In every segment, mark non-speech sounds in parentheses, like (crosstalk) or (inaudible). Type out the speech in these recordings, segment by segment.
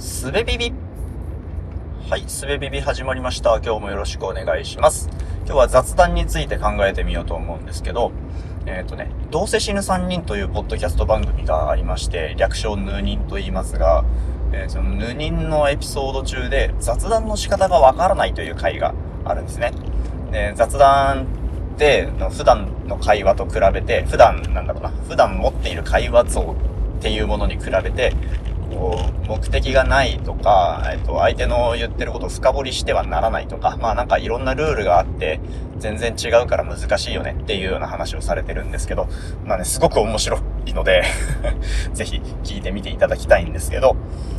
すべビビ。はい、すべビビ始まりました。今日もよろしくお願いします。今日は雑談について考えてみようと思うんですけど、えっ、ー、とね、どうせ死ぬ3人というポッドキャスト番組がありまして、略称ヌーニンと言いますが、えー、そのヌーニンのエピソード中で雑談の仕方がわからないという回があるんですね。で雑談って普段の会話と比べて、普段なんだろうな、普段持っている会話像っていうものに比べて、こう、目的がないとか、えっと、相手の言ってることを深掘りしてはならないとか、まあなんかいろんなルールがあって、全然違うから難しいよねっていうような話をされてるんですけど、まあね、すごく面白いので (laughs) ぜひ聞いてみていただきたいんですけど、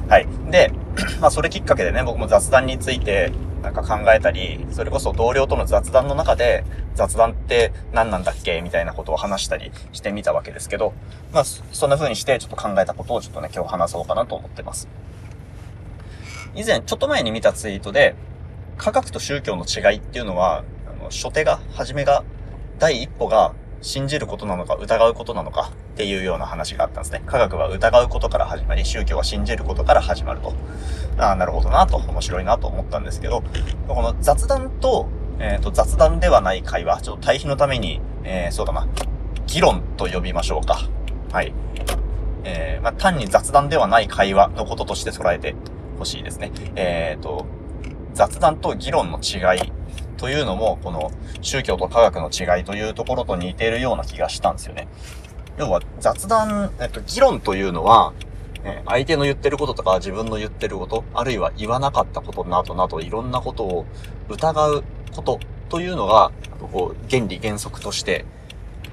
はい。で、まあそれきっかけでね、僕も雑談について、なんか考えたり、それこそ同僚との雑談の中で、雑談って何なんだっけ？みたいなことを話したりしてみたわけですけど、まあ、そんな風にしてちょっと考えたことをちょっとね、今日話そうかなと思ってます。以前、ちょっと前に見たツイートで、科学と宗教の違いっていうのは、あの、初手が、初めが、第一歩が信じることなのか疑うことなのかっていうような話があったんですね。科学は疑うことから始まり、宗教は信じることから始まると。ああ、なるほどなと、面白いなと思ったんですけど、この雑談と、えっ、ー、と、雑談ではない会話、ちょっと対比のために、えー、そうだな、議論と呼びましょうか。はい。えー、まあ、単に雑談ではない会話のこととして捉えてほしいですね。えっ、ー、と、雑談と議論の違いというのも、この宗教と科学の違いというところと似ているような気がしたんですよね。要は雑談、えっと、議論というのは、え相手の言ってることとか自分の言ってること、あるいは言わなかったことなどなどいろんなことを疑うことというのが、こう、原理原則として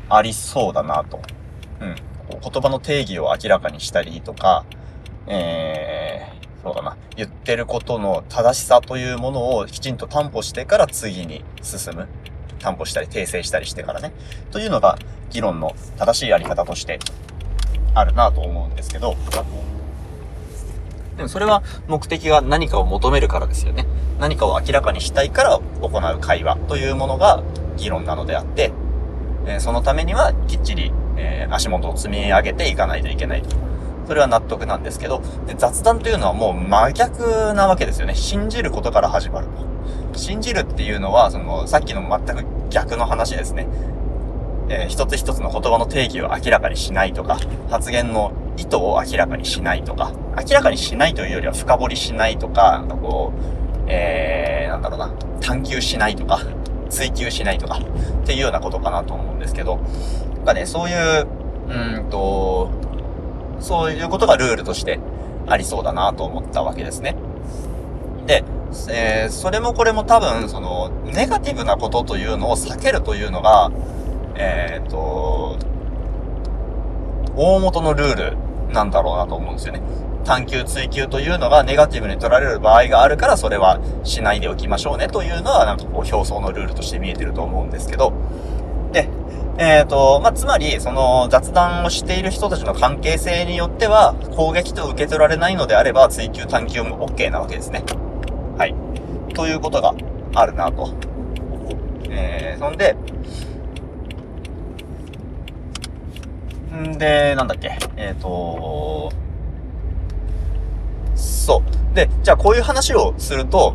ありそうだなと。うん。言葉の定義を明らかにしたりとか、えー、そうだな。言ってることの正しさというものをきちんと担保してから次に進む。担保したり訂正したりしてからね。というのが議論の正しいやり方としてあるなと思うんですけど、でもそれは目的が何かを求めるからですよね。何かを明らかにしたいから行う会話というものが議論なのであって、えそのためにはきっちり、え、足元を積み上げていかないといけないと。それは納得なんですけど、で雑談というのはもう真逆なわけですよね。信じることから始まると。信じるっていうのは、その、さっきの全く逆の話ですね。えー、一つ一つの言葉の定義を明らかにしないとか、発言の意図を明らかにしないとか、明らかにしないというよりは深掘りしないとか、なんかこう、えー、なんだろうな、探求しないとか、追求しないとか、っていうようなことかなと思うんですけど、なんかね、そういう、うんと、そういうことがルールとしてありそうだなと思ったわけですね。で、えー、それもこれも多分、その、ネガティブなことというのを避けるというのが、えっ、と、大元のルールなんだろうなと思うんですよね。探求追求というのがネガティブに取られる場合があるから、それはしないでおきましょうねというのは、なんかこう、表層のルールとして見えてると思うんですけど、えっ、ー、と、まあ、つまり、その雑談をしている人たちの関係性によっては、攻撃と受け取られないのであれば、追求探求も OK なわけですね。はい。ということがあるなと。えー、そんで、んで、なんだっけ、えっ、ー、と、そう。で、じゃあこういう話をすると、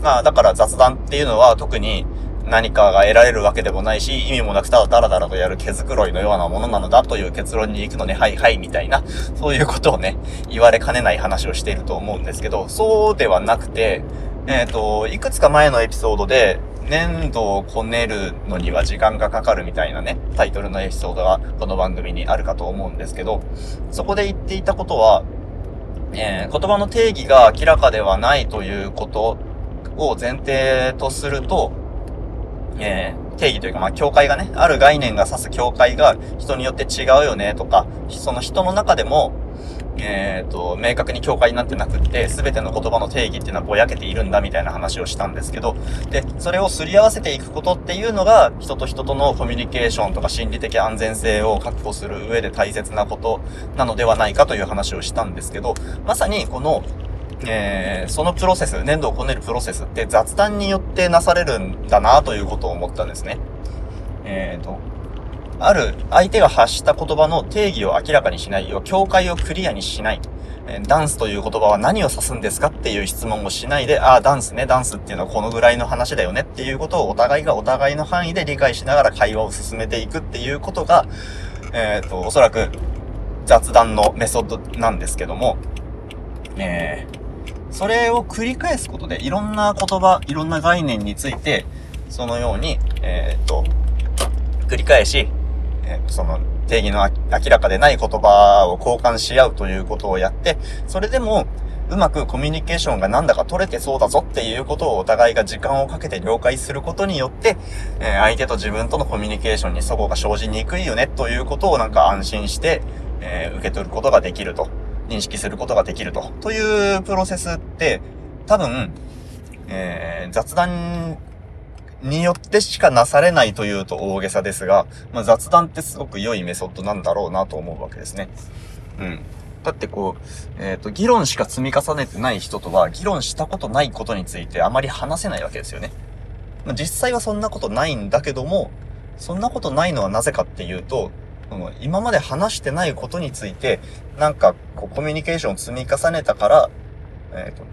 まあ、だから雑談っていうのは特に何かが得られるわけでもないし、意味もなくただダラダラとやる毛づくろいのようなものなのだという結論に行くのね、はいはいみたいな、そういうことをね、言われかねない話をしていると思うんですけど、そうではなくて、えっ、ー、と、いくつか前のエピソードで、粘土をこねるのには時間がかかるみたいなね、タイトルのエピソードがこの番組にあるかと思うんですけど、そこで言っていたことは、えー、言葉の定義が明らかではないということを前提とすると、えー、定義というか、まあ、境界がね、ある概念が指す境界が人によって違うよねとか、その人の中でも、えっ、ー、と、明確に境界になってなくって、すべての言葉の定義っていうのはぼやけているんだみたいな話をしたんですけど、で、それをすり合わせていくことっていうのが、人と人とのコミュニケーションとか心理的安全性を確保する上で大切なことなのではないかという話をしたんですけど、まさにこの、えー、そのプロセス、粘土をこねるプロセスって雑談によってなされるんだなということを思ったんですね。えっ、ー、と、ある相手が発した言葉の定義を明らかにしない、要は境界をクリアにしない。えダンスという言葉は何を指すんですかっていう質問をしないで、ああ、ダンスね、ダンスっていうのはこのぐらいの話だよねっていうことをお互いがお互いの範囲で理解しながら会話を進めていくっていうことが、えっ、ー、と、おそらく雑談のメソッドなんですけども、えー、それを繰り返すことで、いろんな言葉、いろんな概念について、そのように、えっ、と、繰り返し、えー、その定義の明らかでない言葉を交換し合うということをやって、それでも、うまくコミュニケーションがなんだか取れてそうだぞっていうことをお互いが時間をかけて了解することによって、えー、相手と自分とのコミュニケーションにそこが生じにくいよねということをなんか安心して、えー、受け取ることができると。認識することができると。というプロセスって、多分、えー、雑談によってしかなされないというと大げさですが、まあ、雑談ってすごく良いメソッドなんだろうなと思うわけですね。うん。だってこう、えっ、ー、と、議論しか積み重ねてない人とは、議論したことないことについてあまり話せないわけですよね。まあ、実際はそんなことないんだけども、そんなことないのはなぜかっていうと、その今まで話してないことについて、なんか、こう、コミュニケーションを積み重ねたから、えっ、ー、と、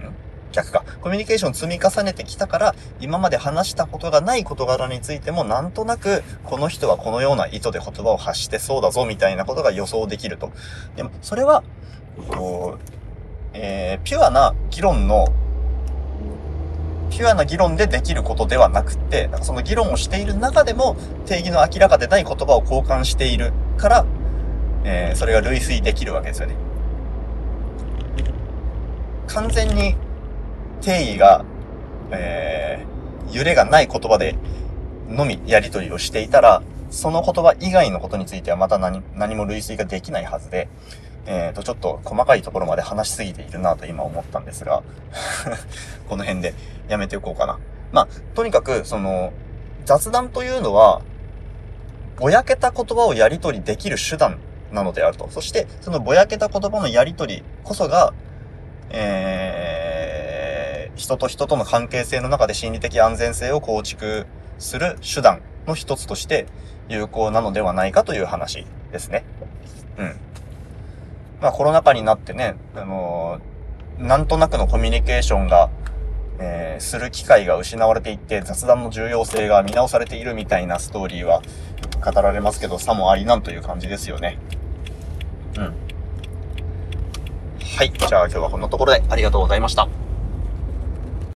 逆か。コミュニケーション積み重ねてきたから、今まで話したことがない事柄についても、なんとなく、この人はこのような意図で言葉を発してそうだぞ、みたいなことが予想できると。でも、それは、こう、えー、ピュアな議論の、ピュアな議論でできることではなくて、なんかその議論をしている中でも、定義の明らかでない言葉を交換しているから、えー、それが類推できるわけですよね。完全に定義が、えー、揺れがない言葉でのみやり取りをしていたら、その言葉以外のことについてはまた何、何も類推ができないはずで、えっ、ー、と、ちょっと細かいところまで話しすぎているなと今思ったんですが (laughs) この辺でやめておこうかな。まあ、とにかく、その、雑談というのは、ぼやけた言葉をやり取りできる手段なのであると。そして、そのぼやけた言葉のやり取りこそが、えー、人と人との関係性の中で心理的安全性を構築する手段の一つとして有効なのではないかという話ですね。うん。まあコロナ禍になってね、あのー、なんとなくのコミュニケーションが、えー、する機会が失われていって雑談の重要性が見直されているみたいなストーリーは語られますけど、さもありなんという感じですよね。うん。はい。じゃあ今日はこんなところでありがとうございました。